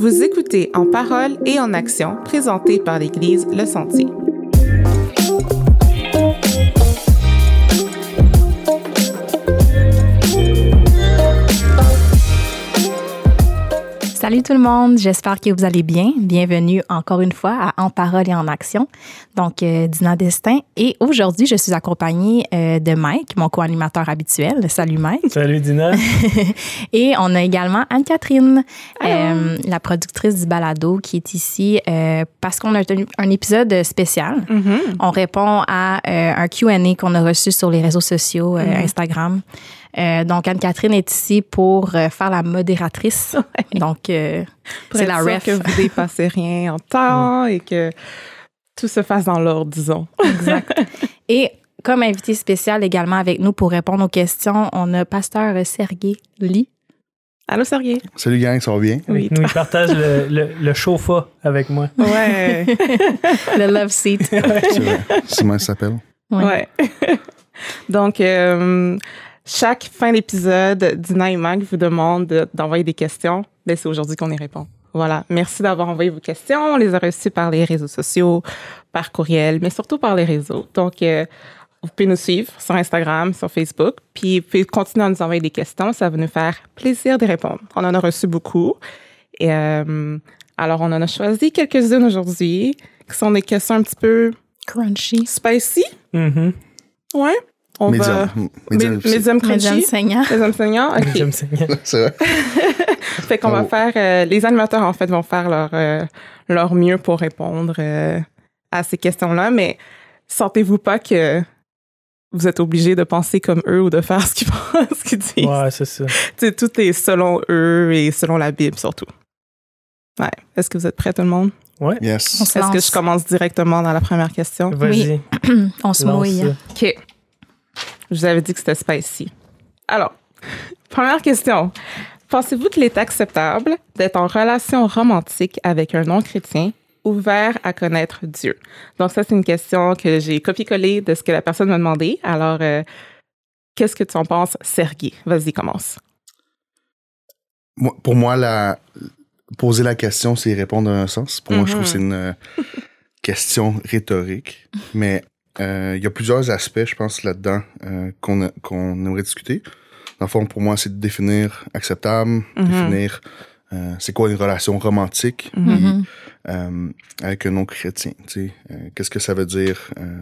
Vous écoutez En parole et en action, présenté par l'Église Le Sentier. Salut tout le monde, j'espère que vous allez bien. Bienvenue encore une fois à En parole et en action. Donc, euh, Dina Destin. Et aujourd'hui, je suis accompagnée euh, de Mike, mon co-animateur habituel. Salut Mike. Salut Dina. et on a également Anne-Catherine, euh, la productrice du balado, qui est ici euh, parce qu'on a tenu un épisode spécial. On répond à euh, un Q&A qu'on a reçu sur les réseaux sociaux, euh, Instagram. Euh, donc, Anne-Catherine est ici pour euh, faire la modératrice. Donc, euh, Pour c'est être la sûr ref. que vous dépassez rien en temps et que tout se fasse dans l'ordre, disons. Exact. Et comme invité spécial également avec nous pour répondre aux questions, on a Pasteur Sergei Lee. Allô, Sergei? Salut gang, ça va bien? Oui. Nous, il partage le, le, le chauffa avec moi. Ouais. Le Love Seat. C'est vrai. C'est comment ça s'appelle? Ouais. ouais. Donc, euh, chaque fin d'épisode, Dina et Mag vous demandent de- d'envoyer des questions. Ben, c'est aujourd'hui qu'on y répond. Voilà. Merci d'avoir envoyé vos questions. On les a reçues par les réseaux sociaux, par courriel, mais surtout par les réseaux. Donc, euh, vous pouvez nous suivre sur Instagram, sur Facebook, puis vous pouvez continuer à nous envoyer des questions. Ça va nous faire plaisir d'y répondre. On en a reçu beaucoup. Et euh, alors, on en a choisi quelques-unes aujourd'hui, qui sont des questions un petit peu Crunchy. spicy. Mhm. Ouais. On Médium. va. Médium Médium crunchy? saignant. OK. Ça. C'est vrai. Fait qu'on va Oh. faire. euh, les animateurs, en fait, vont faire leur, euh, leur mieux pour répondre euh, à ces questions-là, mais sentez-vous pas que vous êtes obligé de penser comme eux ou de faire ce qu'ils pensent, ce qu'ils disent. Ouais, c'est ça. Tu sais, Tout est selon eux et selon la Bible, surtout. Ouais. Est-ce que vous êtes prêts, tout le monde? Ouais. Yes. Est-ce que je commence directement dans la première question? Vas-y. On se lance mouille. OK. Je vous avais dit que c'était spicy. Alors, première question. Pensez-vous qu'il est acceptable d'être en relation romantique avec un non-chrétien ouvert à connaître Dieu? Donc, ça, c'est une question que j'ai copié-collée de ce que la personne m'a demandé. Alors, euh, qu'est-ce que tu en penses, Sergei? Vas-y, commence. Moi- pour moi, la, poser la question, c'est répondre dans un sens. Pour moi, je trouve que c'est une euh, question rhétorique. Mais il y a plusieurs aspects, je pense, là-dedans euh, qu'on qu'on aimerait discuter. Dans le fond, pour moi, c'est de définir acceptable, définir euh, c'est quoi une relation romantique Mhm. euh, avec un non-chrétien. tu sais. Euh, Qu'est-ce que ça veut dire? Euh,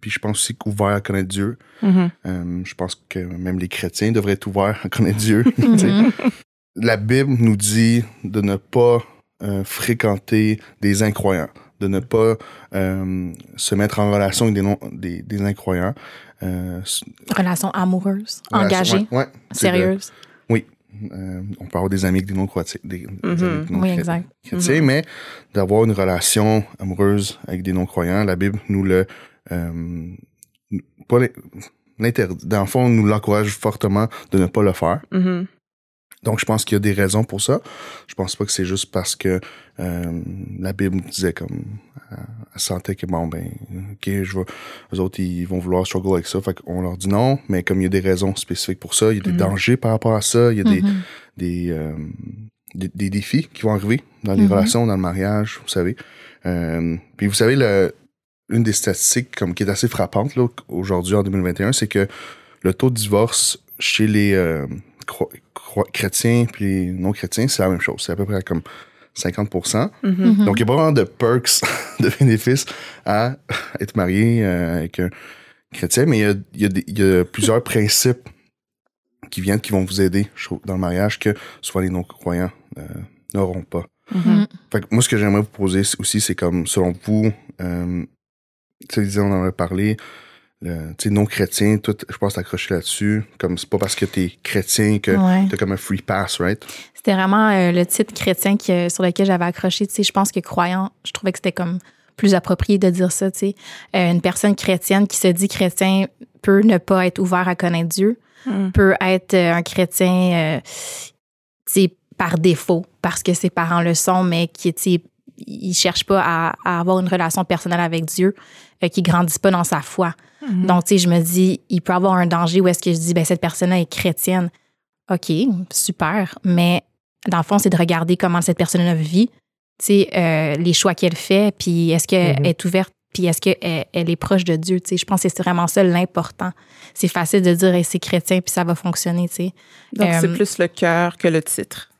puis je pense aussi qu'ouvert à connaître Dieu. Mhm. Euh, je pense que même les chrétiens devraient être ouverts à connaître Dieu. La Bible nous dit de ne pas euh, fréquenter des incroyants, de ne pas euh, se mettre en relation avec des, non, des, des incroyants. Euh, Relation amoureuse, relation- engagée, ouais, ouais, c'est de- sérieuse. oui. Euh, on peut avoir des amis avec des non-chrétiens. Des, avec des Oui, exact. chrétiens, mais d'avoir une relation amoureuse avec des non-croyants, la Bible nous le... Euh, pas l'in- l'interdit. Dans le fond, nous l'encourage fortement de ne pas le faire. Mhm. Donc, je pense qu'il y a des raisons pour ça. Je pense pas que c'est juste parce que euh, la Bible disait comme... euh, elle sentait que, bon, ben, OK, je vais... Eux autres, ils vont vouloir struggle avec ça. Fait qu'on leur dit non, mais comme il y a des raisons spécifiques pour ça, il y a des dangers par rapport à ça, il y a des, Mhm. des, euh, des, des défis qui vont arriver dans les Mhm. relations, dans le mariage, vous savez. Euh, puis vous savez, le, une des statistiques comme, qui est assez frappante là, aujourd'hui en 2021, c'est que le taux de divorce chez les euh, chrétiens puis les non-chrétiens, c'est la même chose. C'est à peu près comme 50 Mhm. Mhm. Donc, il y a pas vraiment de perks, de bénéfices à être marié euh, avec un chrétien, mais il y a, il y a des- il y a plusieurs principes qui viennent, qui vont vous aider trouve, dans le mariage que souvent les non-croyants euh, n'auront pas. Mhm. Fait que moi, ce que j'aimerais vous poser aussi, c'est comme, selon vous, euh, tu sais, on en a parlé, tu sais, non-chrétien, tout, je pense t'accrocher là-dessus, comme c'est pas parce que t'es chrétien que Ouais. t'as comme un free pass, right? C'était vraiment euh, le titre chrétien qui, sur lequel j'avais accroché. Tu sais, je pense que croyant, je trouvais que c'était comme plus approprié de dire ça. Tu sais, Euh, une personne chrétienne qui se dit chrétien peut ne pas être ouvert à connaître Dieu, Mhm. peut être euh, un chrétien, euh, tu sais, par défaut parce que ses parents le sont, mais qui, tu sais, il cherche pas à, à avoir une relation personnelle avec Dieu, qui grandit pas dans sa foi. Mhm. Donc, tu sais, je me dis, il peut avoir un danger où est-ce que je dis, ben cette personne-là est chrétienne. OK, super, mais dans le fond, c'est de regarder comment cette personne-là vit, tu sais, euh, les choix qu'elle fait, puis est-ce qu'elle Mhm. est ouverte, puis est-ce qu'elle elle est proche de Dieu, tu sais. Je pense que c'est vraiment ça l'important. C'est facile de dire, hey, c'est chrétien, puis ça va fonctionner, tu sais. Donc, c'est Euh, plus le cœur que le titre.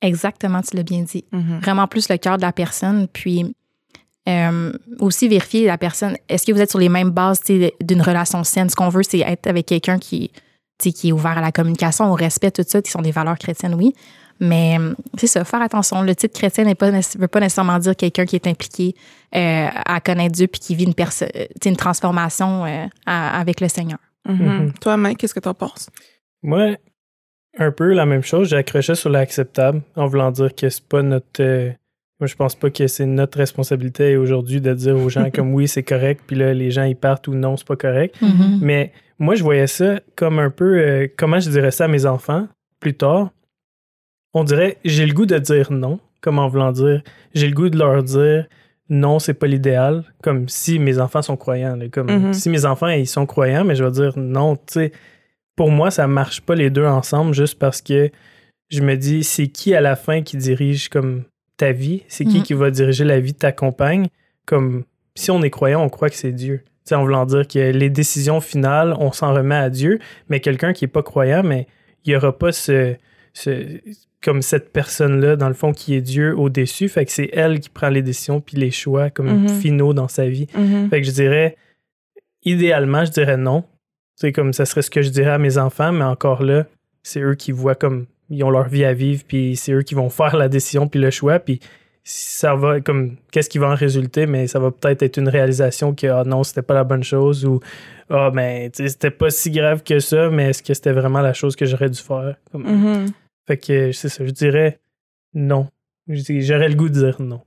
Exactement, tu l'as bien dit. Mhm. Vraiment plus le cœur de la personne, puis euh, aussi vérifier la personne. Est-ce que vous êtes sur les mêmes bases tu d'une relation saine? Ce qu'on veut, c'est être avec quelqu'un qui, tu sais, qui est ouvert à la communication, au respect, tout ça, qui sont des valeurs chrétiennes, oui. Mais euh, c'est ça, faire attention. Le titre chrétien ne veut pas nécessairement dire quelqu'un qui est impliqué euh, à connaître Dieu puis qui vit une, tu une transformation euh, à- avec le Seigneur. Mhm. Mhm. Toi, Mike, qu'est-ce que t'en penses? Moi, un peu la même chose. J'ai accroché sur l'acceptable en voulant dire que c'est pas notre. Moi, je pense pas que c'est notre responsabilité aujourd'hui de dire aux gens comme oui, c'est correct, puis là, les gens ils partent ou non, c'est pas correct. Mais moi, je voyais ça comme un peu. euh, comment je dirais ça à mes enfants plus tard? On dirait, j'ai le goût de dire non, comme en voulant dire, j'ai le goût de leur dire non, c'est pas l'idéal, comme si mes enfants sont croyants. là, comme Mhm. si mes enfants ils sont croyants, mais je vais dire non, tu sais, pour moi, ça marche pas les deux ensemble juste parce que je me dis, c'est qui à la fin qui dirige comme ta vie? C'est qui Mhm. qui va diriger la vie de ta compagne? Comme si on est croyant, on croit que c'est Dieu. Tu sais, en voulant dire que les décisions finales, on s'en remet à Dieu, mais quelqu'un qui est pas croyant, mais il y aura pas ce, ce- comme cette personne-là, dans le fond, qui est Dieu au-dessus. Fait que c'est elle qui prend les décisions puis les choix comme Mhm. finaux dans sa vie. Mhm. Fait que je dirais, idéalement, je dirais non. C'est comme ça serait ce que je dirais à mes enfants, mais encore là, c'est eux qui voient comme ils ont leur vie à vivre, puis c'est eux qui vont faire la décision puis le choix, puis ça va comme qu'est-ce qui va en résulter, mais ça va peut-être être une réalisation que ah non, c'était pas la bonne chose ou ah ben c'était pas si grave que ça, mais est-ce que c'était vraiment la chose que j'aurais dû faire Comme- Mhm. Fait que c'est ça, je dirais non. J'aurais le goût de dire non.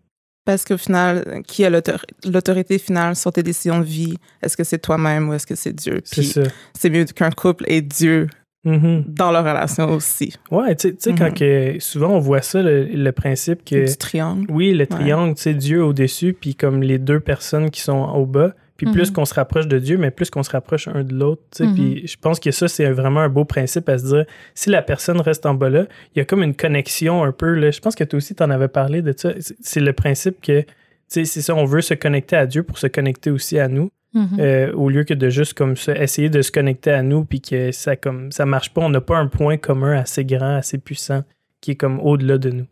Parce qu'au final, qui a l'autor- l'autorité finale sur tes décisions de vie? Est-ce que c'est toi-même ou est-ce que c'est Dieu? C'est Puis ça. c'est mieux qu'un couple ait Dieu Mhm. dans leur relation aussi. Ouais, tu sais- quand que, souvent on voit ça, le, le principe que, Du triangle. oui, le triangle, tu sais, Dieu au-dessus, puis comme les deux personnes qui sont au bas, puis plus Mhm. qu'on se rapproche de Dieu, mais plus qu'on se rapproche un de l'autre, tu sais, puis je pense que ça, c'est vraiment un beau principe à se dire, si la personne reste en bas là, il y a comme une connexion un peu, là, je pense que toi aussi, tu en avais parlé de ça, c'est le principe que, tu sais, c'est ça, on veut se connecter à Dieu pour se connecter aussi à nous, Mhm. euh, au lieu que de juste comme ça, essayer de se connecter à nous puis que ça comme ça marche pas, on n'a pas un point commun assez grand, assez puissant qui est comme au-delà de nous.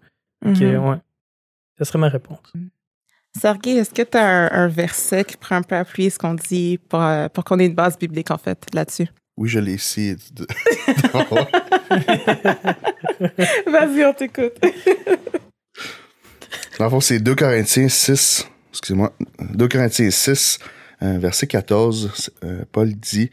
Mhm. Que, ouais. Ça serait ma réponse. Sergei, est-ce que tu as un, un verset qui prend un peu appuyer ce qu'on dit pour, euh, pour qu'on ait une base biblique, en fait, là-dessus? Oui, je l'ai ici. de- Vas-y, on t'écoute. Dans le fond, c'est 2 Corinthiens 6, excusez-moi, 2 Corinthiens 6, euh, verset 14, euh, Paul dit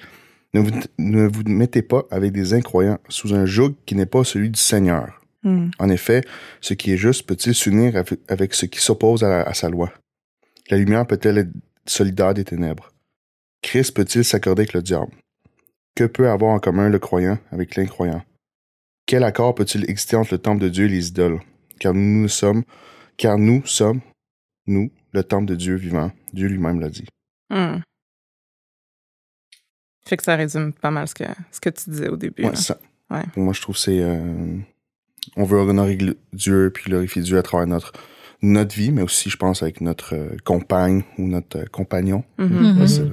ne vous, ne vous mettez pas avec des incroyants sous un joug qui n'est pas celui du Seigneur. Hmm. En effet, ce qui est juste peut-il s'unir avec, ce qui s'oppose à sa loi? La lumière peut-elle être solidaire des ténèbres? Christ peut-il s'accorder avec le diable? Que peut avoir en commun le croyant avec l'incroyant? Quel accord peut-il exister entre le temple de Dieu et les idoles? Car nous sommes, car nous sommes, nous, le temple de Dieu vivant. Dieu lui-même l'a dit. Hmm. Fait que ça résume pas mal ce que, ce que tu disais au début. Ouais, ça. Ouais. Pour moi, je trouve que c'est. euh, on veut honorer Dieu puis glorifier Dieu à travers notre, notre vie, mais aussi, je pense, avec notre euh, compagne ou notre euh, compagnon. Mhm. Mhm. Ouais, c'est-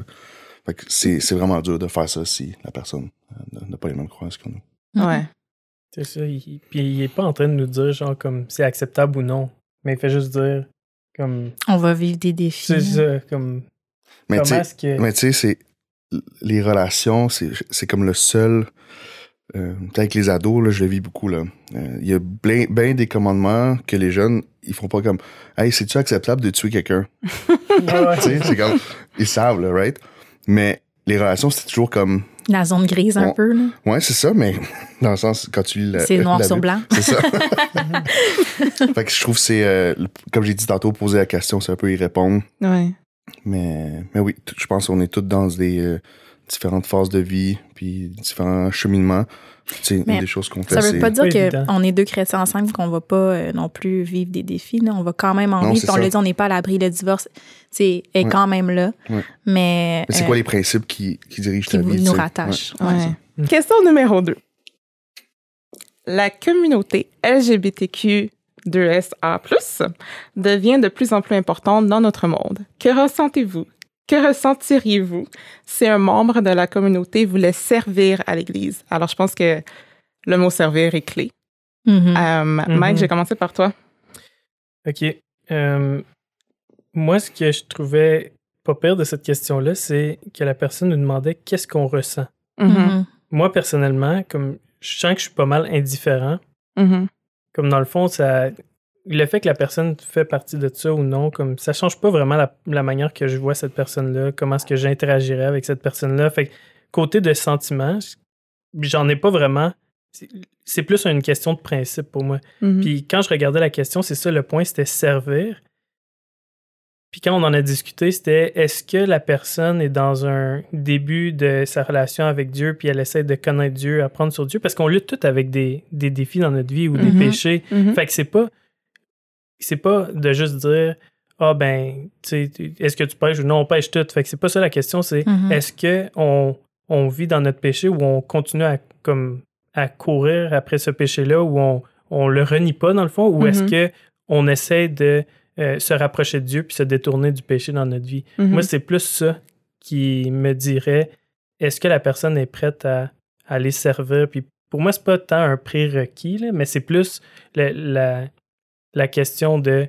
fait que c'est c'est vraiment dur de faire ça si la personne euh, n'a pas les mêmes croyances que nous. Mhm. Ouais. C'est ça. il- puis il est pas en train de nous dire genre comme c'est acceptable ou non. Mais il fait juste dire comme On va vivre des défis. c'est ça, comme Mais tu que. sais, c'est les relations, c'est c'est comme le seul. Euh, avec les ados, là, je le vis beaucoup. là. Euh, Il y a bien ben des commandements que les jeunes, ils font pas comme Hey, c'est-tu acceptable de tuer quelqu'un? Ouais, ouais. Tu sais, c'est comme. Ils savent, là, right? Mais les relations, c'est toujours comme. La zone grise un On- peu, là. Ouais, c'est ça, mais dans le sens, quand tu lis la- C'est noir la sur blanc. C'est ça. fait que je trouve que c'est, euh, comme j'ai dit tantôt, poser la question, c'est un peu y répondre. Ouais. Mais, mais oui, je pense qu'on est tous dans des euh, différentes phases de vie, puis différents cheminements. Tu sais, une des choses qu'on fait, Ça c'est... veut pas dire qu'on est deux chrétiens ensemble qu'on va pas euh, non plus vivre des défis. Là. On va quand même en Non, vivre. c'est on l'a dit, on n'est pas à l'abri. Le divorce c'est, est Ouais. quand même là. Ouais. Mais, Mais c'est euh, quoi les principes qui, qui dirigent qui ta vie? nous tu sais? rattachent. Ouais, Ouais. c'est ça. Question numéro 2. La communauté LGBTQ2SA+, devient de plus en plus importante dans notre monde. Que ressentez-vous? Que ressentiriez-vous si un membre de la communauté voulait servir à l'Église? Alors, je pense que le mot servir est clé. Mhm. Euh, Mike, Mhm. je vais commencer par toi. OK. Euh, moi, ce que je trouvais pas pire de cette question-là, c'est que la personne nous demandait qu'est-ce qu'on ressent. Mhm. Mhm. Moi, personnellement, comme je sens que je suis pas mal indifférent. Comme dans le fond, ça, le fait que la personne fait partie de ça ou non, comme ça change pas vraiment la, la manière que je vois cette personne-là, comment est-ce que j'interagirais avec cette personne-là. Fait que, côté de sentiments, j'en ai pas vraiment. C'est- plus une question de principe pour moi. Mhm. Puis quand je regardais la question, c'est ça le point, c'était servir. Puis quand on en a discuté, c'était est-ce que la personne est dans un début de sa relation avec Dieu, puis elle essaie de connaître Dieu, apprendre sur Dieu, parce qu'on lutte tout avec des, des défis dans notre vie ou des Mhm. péchés. Mhm. Fait que c'est pas c'est pas de juste dire ah ben tu sais est-ce que tu pêches ou non on pêche tout. Fait que c'est pas ça la question, c'est Mhm. est-ce que on, on vit dans notre péché ou on continue à comme à courir après ce péché-là ou on on le renie pas dans le fond? Ou est-ce Mhm. que on essaie de euh, se rapprocher de Dieu puis se détourner du péché dans notre vie. Mhm. Moi, c'est plus ça qui me dirait est-ce que la personne est prête à, à aller servir? Puis pour moi, c'est pas tant un prérequis, là, mais c'est plus la question de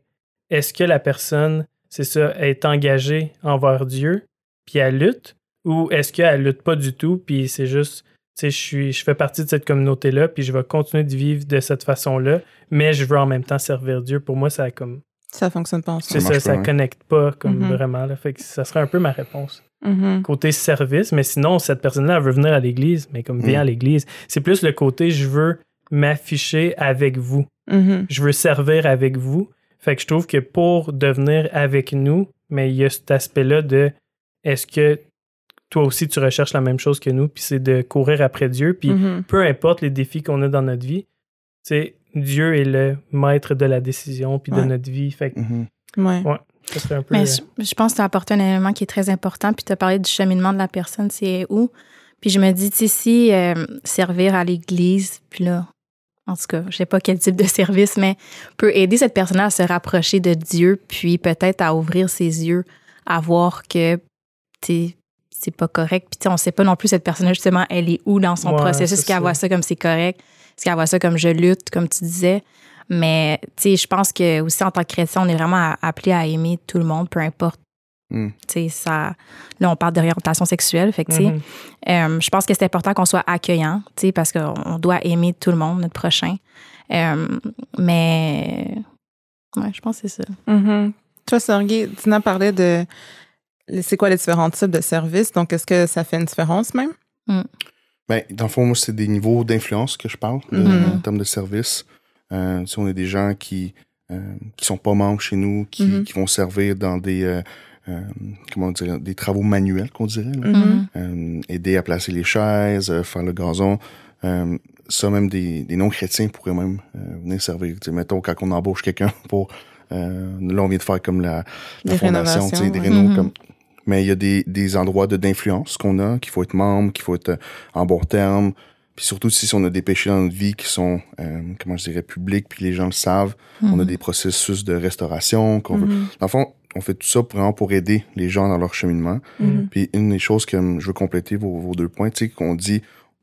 est-ce que la personne, c'est ça, est engagée envers Dieu, puis elle lutte, ou est-ce qu'elle lutte pas du tout, puis c'est juste, tu sais, je, suis, je fais partie de cette communauté-là, puis je vais continuer de vivre de cette façon-là, mais je veux en même temps servir Dieu? Pour moi, ça a comme Ça fonctionne pas c'est ensemble. ça, marche ça pas, connecte pas comme Mhm. vraiment. Là. Fait que ça serait un peu ma réponse. Mhm. Côté service, mais sinon, cette personne-là, elle veut venir à l'église, mais comme vient Mhm. à l'église. C'est plus le côté je veux m'afficher avec vous. Mhm. Je veux servir avec vous. Fait que je trouve que pour devenir avec nous, mais il y a cet aspect-là de est-ce que toi aussi tu recherches la même chose que nous, puis c'est de courir après Dieu, puis peu importe les défis qu'on a dans notre vie, c'est Dieu est le maître de la décision puis de notre vie. Fait que. Ouais. Ouais. ça serait un peu. Mais je, je pense que tu as apporté un élément qui est très important, puis tu as parlé du cheminement de la personne, c'est où? Puis je me dis, tu sais, si euh, servir à l'Église, puis là, en tout cas, je sais pas quel type de service, mais peut aider cette personne à se rapprocher de Dieu, puis peut-être à ouvrir ses yeux, à voir que, c'est pas correct. Puis tu sais, on sait pas non plus cette personne justement, elle est où dans son Ouais, processus, qu'elle ça. voit ça comme c'est correct, qu'elle voit ça comme je lutte, comme tu disais. Mais, tu sais, je pense que aussi en tant que chrétien, on est vraiment appelé à aimer tout le monde, peu importe. Mm. Tu sais, ça. Là, on parle d'orientation sexuelle, fait que, tu sais, mhm. euh, je pense que c'est important qu'on soit accueillant, tu sais, parce qu'on on doit aimer tout le monde, notre prochain. Euh, mais, ouais, je pense que c'est ça. Mhm. Toi, Sergei, Dina parlait de c'est quoi les différents types de services? Donc, est-ce que ça fait une différence même? Ben, dans le fond, moi, c'est des niveaux d'influence que je parle de- Mhm. en termes de service. Euh, si on a des gens qui euh, qui sont pas membres chez nous, qui, Mhm. qui vont servir dans des euh, euh, comment dire des travaux manuels qu'on dirait, là. Mhm. Euh, aider à placer les chaises, euh, faire le gazon. Euh, ça, même des, des non-chrétiens pourraient même euh, venir servir. Tu sais, mettons, quand on embauche quelqu'un pour... Euh, là, on vient de faire comme la, la Des fondation, tu sais, des rénaux. Comme... Mais il y a des, des endroits de d'influence qu'on a, qu'il faut être membre, qu'il faut être euh, en bon terme. Puis surtout, si on a des péchés dans notre vie qui sont, euh, comment je dirais, publics, puis les gens le savent, on a des processus de restauration. qu'on veut... Mhm. Dans le fond, on fait tout ça vraiment pour aider les gens dans leur cheminement. Mhm. Puis une des choses que hum, je veux compléter vos, vos deux points, tu sais, qu'on dit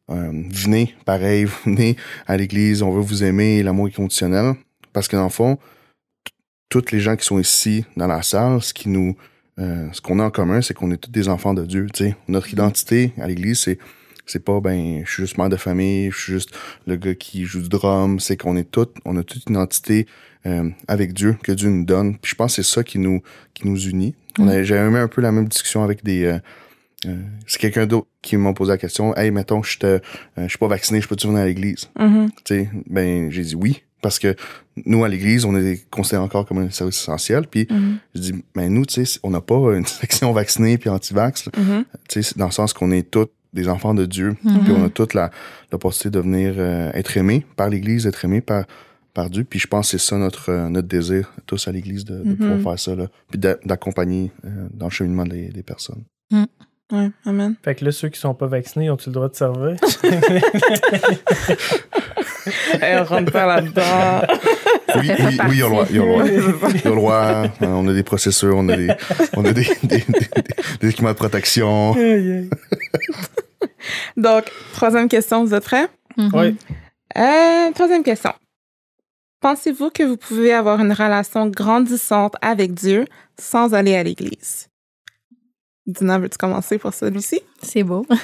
euh, venez, pareil, venez à l'église, on veut vous aimer, l'amour est conditionnel. Parce que dans le fond, toutes les gens qui sont ici dans la salle, ce qui nous euh, ce qu'on a en commun, c'est qu'on est tous des enfants de Dieu. Tu sais. Notre identité à l'église, c'est c'est pas ben je suis juste mère de famille, je suis juste le gars qui joue du drum, c'est qu'on est tous, on a toute une identité euh, avec Dieu que Dieu nous donne. Puis je pense que c'est ça qui nous qui nous unit. A- J'avais eu un peu la même discussion avec des euh, euh, c'est quelqu'un d'autre qui m'a posé la question. Hey, mettons, je te, euh, je suis pas vacciné, je peux-tu venir à l'église? Mhm. Tu sais, ben, j'ai dit oui. Parce que nous, à l'église, on est considéré encore comme un service essentiel. Puis, Mhm. je dis, ben, nous, tu sais, on n'a pas une section vaccinée puis anti-vax. Mhm. Tu sais, dans le sens qu'on est tous des enfants de Dieu. Mhm. Puis, on a toute la, l'opportunité de venir euh, être aimés par l'église, être aimés par, par Dieu. Puis, je pense que c'est ça notre, euh, notre désir, tous à l'église, de, de Mhm. pouvoir faire ça. Là. Puis, d'a- d'accompagner euh, dans le cheminement des, des personnes. Oui, amen. Fait que là, ceux qui sont pas vaccinés, ont-ils le droit de servir? Elle rentre pas là-dedans. Oui, oui, oui, ils ont le droit. Ont le droit. On a des processeurs, on a des, on a des, des, des- des équipements de protection. Donc, troisième question, vous êtes prêts? Mhm. Oui. Euh, troisième question. Pensez-vous que vous pouvez avoir une relation grandissante avec Dieu sans aller à l'église? Dina, veux-tu commencer pour celui-ci? C'est beau.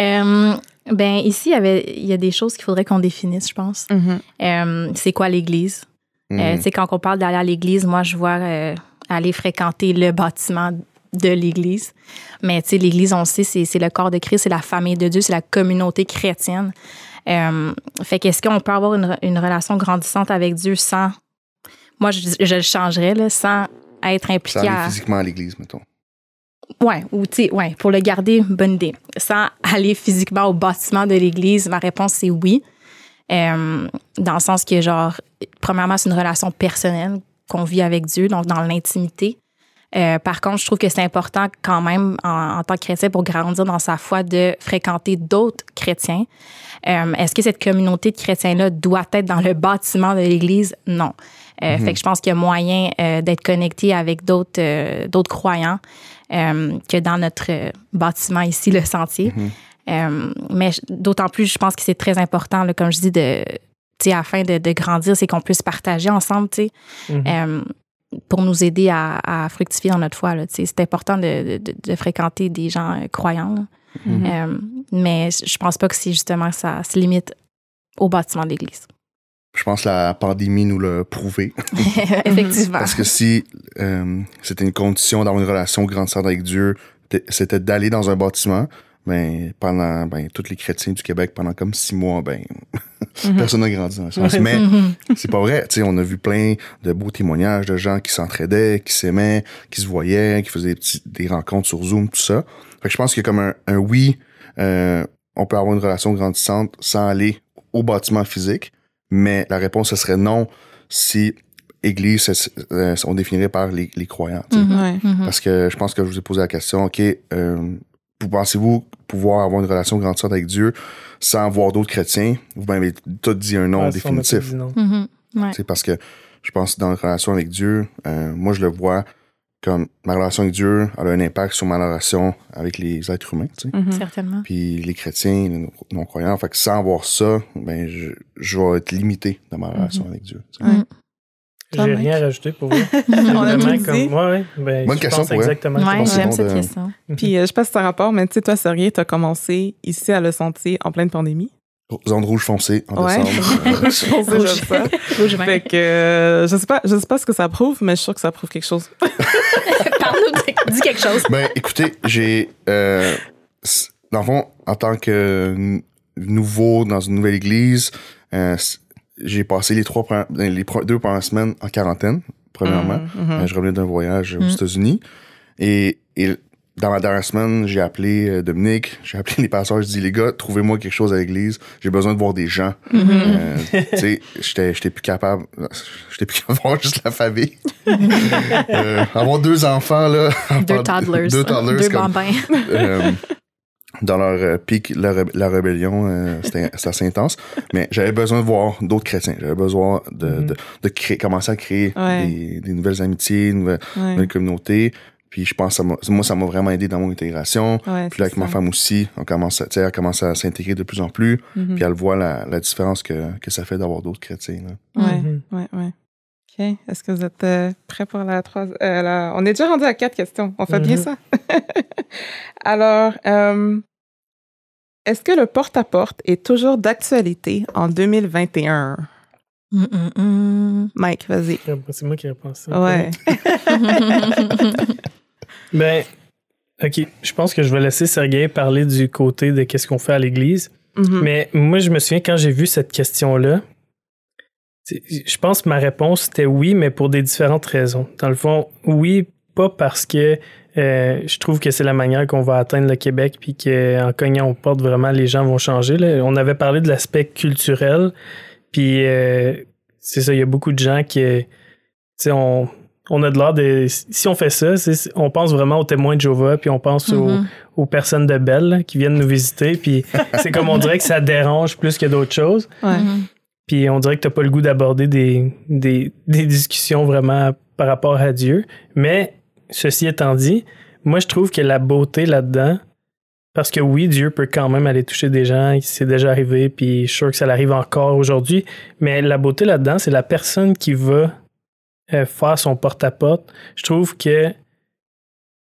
Euh, ben ici, il y, avait, il y a des choses qu'il faudrait qu'on définisse, je pense. Euh, c'est quoi l'Église? Euh, Mhm. tu sais, quand on parle d'aller à l'église, moi, je vois aller fréquenter le bâtiment de l'église. Mais tu sais, l'église, on le sait, c'est le corps de Christ, c'est la famille de Dieu, c'est la communauté chrétienne. Fait qu'est-ce qu'on peut avoir une, une relation grandissante avec Dieu sans. Moi, je, je le changerais, là, sans être impliqué à. physiquement à l'église, mettons. Ouais, ou tu ouais, pour le garder, bonne idée. Sans aller physiquement au bâtiment de l'église, ma réponse c'est oui. Euh, dans le sens que, genre, premièrement, c'est une relation personnelle qu'on vit avec Dieu, donc dans l'intimité. Euh, par contre, je trouve que c'est important quand même, en, en tant que chrétien, pour grandir dans sa foi, de fréquenter d'autres chrétiens. Euh, Est-ce que cette communauté de chrétiens-là doit être dans le bâtiment de l'Église? Non. Euh, Fait que je pense qu'il y a moyen euh, d'être connecté avec d'autres euh, d'autres croyants que dans notre bâtiment ici, le sentier. Euh, mais d'autant plus, je pense que c'est très important, là, comme je dis, de, afin de, de grandir, c'est qu'on puisse partager ensemble, tu sais, Mhm. pour nous aider à, à fructifier dans notre foi. C'est important de, de- de fréquenter des gens euh, croyants. là. Mhm. Euh, mais je pense pas que c'est justement ça se limite au bâtiment de l'Église. Je pense que la pandémie nous l'a prouvé. Effectivement. Parce que si euh, c'était une condition d'avoir une relation grandissante avec Dieu, c'était d'aller dans un bâtiment, ben, pendant, ben, tous les chrétiens du Québec, pendant comme six mois, ben, personne n'a grandi dans le sens. Mais Mhm. c'est pas vrai. Tu sais, on a vu plein de beaux témoignages de gens qui s'entraidaient, qui s'aimaient, qui se voyaient, qui faisaient des, petits, des rencontres sur Zoom, tout ça. Fait que je pense qu'il y a comme un, un oui, euh, on peut avoir une relation grandissante sans aller au bâtiment physique, mais la réponse, ce serait non si Église, c'est- euh, on définirait par les, les croyants. tu sais. Mhm. Ouais. Mhm. Parce que je pense que je vous ai posé la question, OK, euh, vous pensez-vous pouvoir avoir une relation grandissante avec Dieu sans voir d'autres chrétiens? Vous m'avez tout dit un nom Ouais, définitif. non. Mhm. Ouais. C'est parce que je pense que dans la relation avec Dieu, euh, moi je le vois comme ma relation avec Dieu elle a un impact sur ma relation avec les êtres humains, tu sais. Mhm. Certainement. Puis les chrétiens, les non-croyants. Fait que sans avoir ça, ben je, je vais être limité dans ma relation avec Dieu. tu sais. J'ai rien rajouté pour vous. On a Vraiment tout comme dit. moi, ouais, ben, Bonne je question pense pour elle. exactement. Ouais, j'aime cette de- question. Puis, euh, je sais pas si c'est un rapport, mais tu sais, toi, Sergei, t'as commencé ici à Le Sentier en pleine pandémie? Zone rouge foncée en Ouais. décembre. Euh, Rouge. juste ça. Rouge vin. Fait que, euh, je sais pas, je sais pas ce que ça prouve, mais je suis sûre que ça prouve quelque chose. Parle-nous, dis quelque chose. Ben, écoutez, j'ai. Euh, dans le fond, en tant que nouveau dans une nouvelle église, euh, j'ai passé les trois premières- ben, les deux premières semaines en quarantaine, premièrement. Mhm, mhm. Euh, je revenais d'un voyage aux Mm. États-Unis. Et, et dans ma dernière semaine, j'ai appelé euh, Dominique, j'ai appelé les pasteurs, je dis, les gars, trouvez-moi quelque chose à l'église. J'ai besoin de voir des gens. Mm-hmm. Euh, tu sais, j'étais j'étais plus capable. J'étais plus capable de voir juste la famille. Euh, avoir deux enfants, là. Deux toddlers. Deux toddlers. Deux comme, bambins. euh, dans leur pic, la, la rébellion, c'était assez intense. Mais j'avais besoin de voir d'autres chrétiens. J'avais besoin de, Mhm. de, de créer, commencer à créer Ouais. des, des nouvelles amitiés, une nouvelle, Ouais. nouvelle communauté. Puis je pense que ça moi, ça m'a vraiment aidé dans mon intégration. Ouais, Puis là, avec ma femme aussi, on commence à, tu sais, elle commence à s'intégrer de plus en plus. Mhm. Puis elle voit la, la différence que, que ça fait d'avoir d'autres chrétiens. là. Ouais, Mhm. ouais, ouais. OK. Est-ce que vous êtes euh, prêts pour la troisième? on est déjà rendu à quatre questions. On fait bien Mhm. ça? Alors, euh, est-ce que le porte-à-porte est toujours d'actualité en 2021? Mm, mm, mm. Mike, vas-y. C'est moi qui réponds ça. Ouais. Ben, OK. Je pense que je vais laisser Sergei parler du côté de qu'est-ce qu'on fait à l'église. Mhm. Mais moi, je me souviens quand j'ai vu cette question-là, je pense que ma réponse c'était oui, mais pour des différentes raisons. Dans le fond, oui, pas parce que euh, je trouve que c'est la manière qu'on va atteindre le Québec, puis qu'en cognant aux portes, vraiment, les gens vont changer. là. On avait parlé de l'aspect culturel, puis euh, c'est ça, il y a beaucoup de gens qui, tu sais, on, on a de l'air de. Si on fait ça, on pense vraiment aux témoins de Jéhovah, puis on pense mm-hmm. aux, personnes de Belle qui viennent nous visiter, puis c'est comme on dirait que ça dérange plus que d'autres choses. Mm-hmm. Puis on dirait que t'as pas le goût d'aborder des, des, des discussions vraiment par rapport à Dieu. Mais ceci étant dit, moi je trouve que la beauté là-dedans, parce que oui, Dieu peut quand même aller toucher des gens, c'est déjà arrivé, puis je suis sûr que ça l'arrive encore aujourd'hui. Mais la beauté là-dedans, c'est la personne qui va euh, faire son porte-à-porte. Je trouve que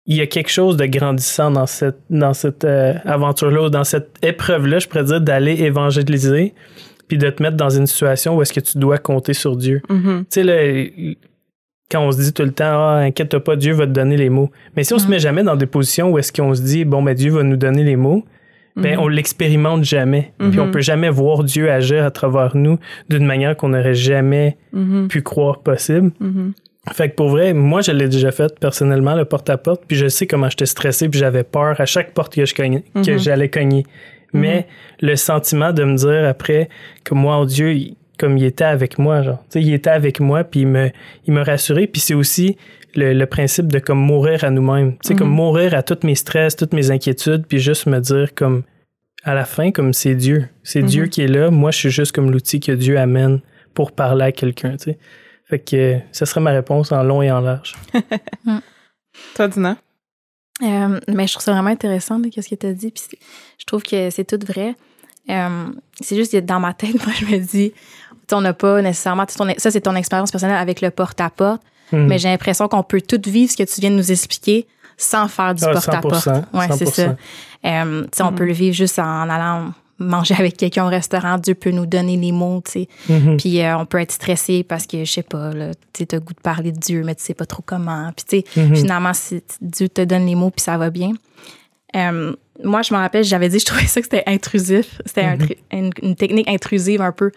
il y a quelque chose de grandissant dans cette, dans cette euh, aventure-là, dans cette épreuve-là, je pourrais dire, d'aller évangéliser, puis de te mettre dans une situation où est-ce que tu dois compter sur Dieu. Mm-hmm. Tu sais, quand on se dit tout le temps, ah, inquiète pas, Dieu va te donner les mots. Mais si on se mm. met jamais dans des positions où est-ce qu'on se dit, bon, ben, Dieu va nous donner les mots, ben, mm-hmm. on l'expérimente jamais. Puis on mm-hmm. peut jamais voir Dieu agir à travers nous d'une manière qu'on n'aurait jamais mm-hmm. pu croire possible. Fait que pour vrai, moi, je l'ai déjà fait personnellement, le porte-à-porte, puis je sais comment j'étais stressé, puis j'avais peur à chaque porte que je que j'allais cogner. Mais le sentiment de me dire après que moi, oh Dieu, comme il était avec moi, genre. Tu sais, il était avec moi, puis il me, il me rassurait. Puis c'est aussi le, principe de comme mourir à nous-mêmes. Tu sais, comme mhm. mourir à tous mes stress, toutes mes inquiétudes, puis juste me dire comme à la fin, comme c'est Dieu. C'est Dieu mhm. qui est là. Moi, je suis juste comme l'outil que Dieu amène pour parler à quelqu'un, tu sais. Fait que ça serait ma réponse en long et en large. Mm. Toi, Dina? Euh, mais je trouve ça vraiment intéressant, qu'est-ce que tu as dit. Puis je trouve que c'est tout vrai. Euh, c'est juste que dans ma tête, moi, je me dis, on n'a pas nécessairement. ça, c'est ton expérience personnelle avec le porte-à-porte, hmm. mais j'ai l'impression qu'on peut tout vivre ce que tu viens de nous expliquer sans faire du ah, porte-à-porte. ouais, c'est ça. Euh, On peut le vivre juste en allant manger avec quelqu'un au restaurant, Dieu peut nous donner les mots, tu sais. Hmm. Puis euh, on peut être stressé parce que, je sais pas, tu as le goût de parler de Dieu, mais tu sais pas trop comment. Puis, tu sais, hmm. finalement, Dieu te donne les mots, puis ça va bien. Euh, moi, je me rappelle, j'avais dit, je trouvais ça que c'était intrusif. C'était une, technique intrusive un peu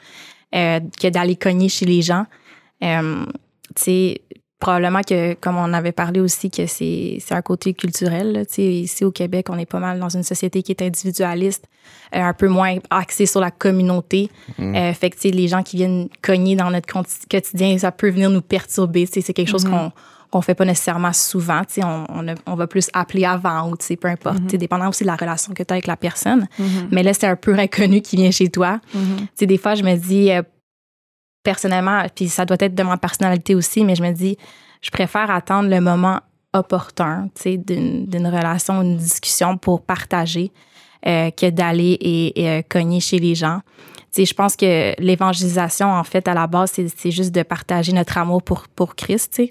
euh, que d'aller cogner chez les gens. Tu probablement que, comme on avait parlé aussi, que c'est un côté culturel. Tu sais, ici au Québec, on est pas mal dans une société qui est individualiste, euh, un peu moins axée sur la communauté. Mm. Euh, fait que, les gens qui viennent cogner dans notre quotidien, ça peut venir nous perturber. Tu c'est quelque chose mm-hmm. qu'on qu'on fait pas nécessairement souvent. Tu sais, on, on, va plus appeler avant ou tu sais, peu importe. Mm dépendant aussi de la relation que tu as avec la personne. Mm-hmm. Mais là, c'est un peu inconnu qui vient chez toi. Mm-hmm. Tu sais, des fois, je me dis, euh, personnellement, puis ça doit être de ma personnalité aussi, mais je me dis, je préfère attendre le moment opportun, tu sais, d'une relation, une discussion pour partager euh, que d'aller et, euh, cogner chez les gens. Je pense que l'évangélisation, en fait, à la base, c'est juste de partager notre amour pour, pour Christ.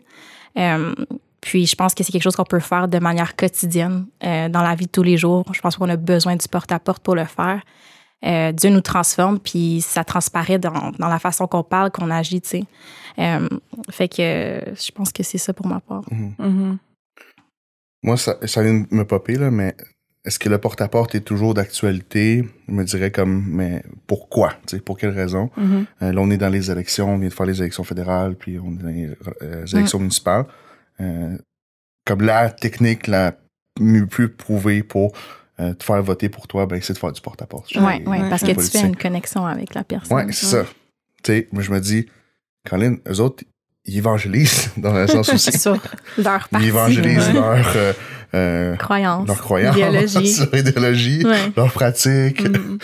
Euh, puis je pense que c'est quelque chose qu'on peut faire de manière quotidienne dans la vie de tous les jours. Je pense qu'on a besoin du porte-à-porte pour le faire. Euh, Dieu nous transforme, puis ça transparaît dans, dans la façon qu'on parle, qu'on agit, tu sais. fait que je pense que c'est ça pour ma part. Mm-hmm. Mm-hmm. Moi, ça, ça vient de me popper, là, mais est-ce que le porte-à-porte est toujours d'actualité? Je me dirais comme, mais pourquoi? pour quelle raison? Mm-hmm. Euh, là, on est dans les élections, on vient de faire les élections fédérales, puis on est dans les, euh, élections municipales. Euh, comme la technique la mieux plus prouvée pour te faire voter pour toi, ben, c'est de faire du porte-à-porte. Oui, ouais, parce que tu fais une connexion avec la personne. Oui, c'est ça. Tu sais, moi, je me dis, Colin, eux autres, ils évangélisent dans le sens aussi. Sur leur partie. Ils évangélisent leur, euh, euh, croyance. Leur croyance. Idéologie. leur idéologie, leur pratique. Mm-hmm.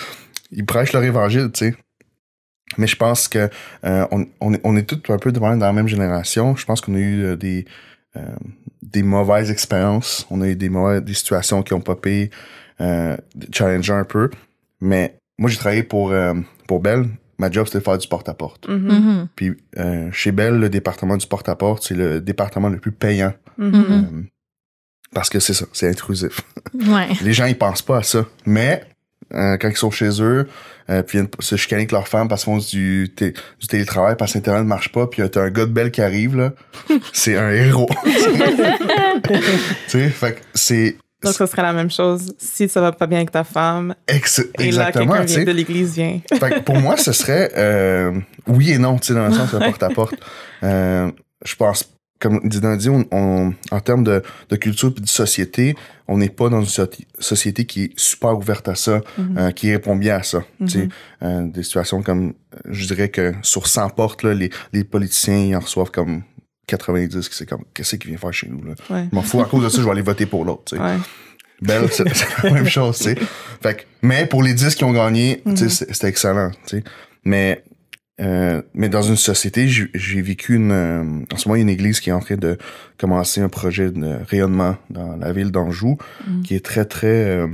Ils prêchent leur évangile, tu sais. Mais je pense que euh, on, est tous un peu dans la même génération. Je pense qu'on a eu euh, des, euh, des mauvaises expériences. On a eu des, mauvaises, des situations qui ont popé, euh, challenger un peu. Mais moi, j'ai travaillé pour, pour Bell ma job, c'était de faire du porte-à-porte. Mm-hmm. Mm-hmm. Puis euh, chez Bell, le département du porte-à-porte, c'est le département le plus payant. Mm-hmm. Euh, parce que c'est ça, c'est intrusif. Les gens, ils pensent pas à ça. Mais euh, quand ils sont chez eux, puis viennent se chicaner avec leur femme parce qu'ils font du, du télétravail, parce que Internet ne marche pas, puis t'as un gars de Bell qui arrive, là, c'est un héros. tu sais, fait que c'est donc, ce serait la même chose si ça va pas bien avec ta femme. exactement. Et là, de l'église vient. pour moi, ce serait euh, oui et non, tu sais, dans le sens de porte-à-porte. Euh, je pense, comme dit, on, en termes de, culture et de société, on n'est pas dans une société qui est super ouverte à ça, mm-hmm. euh, qui répond bien à ça. tu sais. Mm-hmm. des situations comme, je dirais que sur 100 portes, là, les, les politiciens ils en reçoivent comme 90 qui c'est comme, qu'est-ce qu'il vient faire chez nous, là? Ouais. Je m'en fous, à cause de ça, je vais aller voter pour l'autre, tu sais. Ouais. Belle, c'est la même chose, tu sais. Fait que, mais pour les 10 qui ont gagné, tu sais, c'est- c'était excellent, tu sais. Mais, euh, mais dans une société, j'ai j'ai vécu une, euh, en ce moment, il y a une église qui est en train de commencer un projet de rayonnement dans la ville d'Anjou, Mhm. qui est très, très, euh,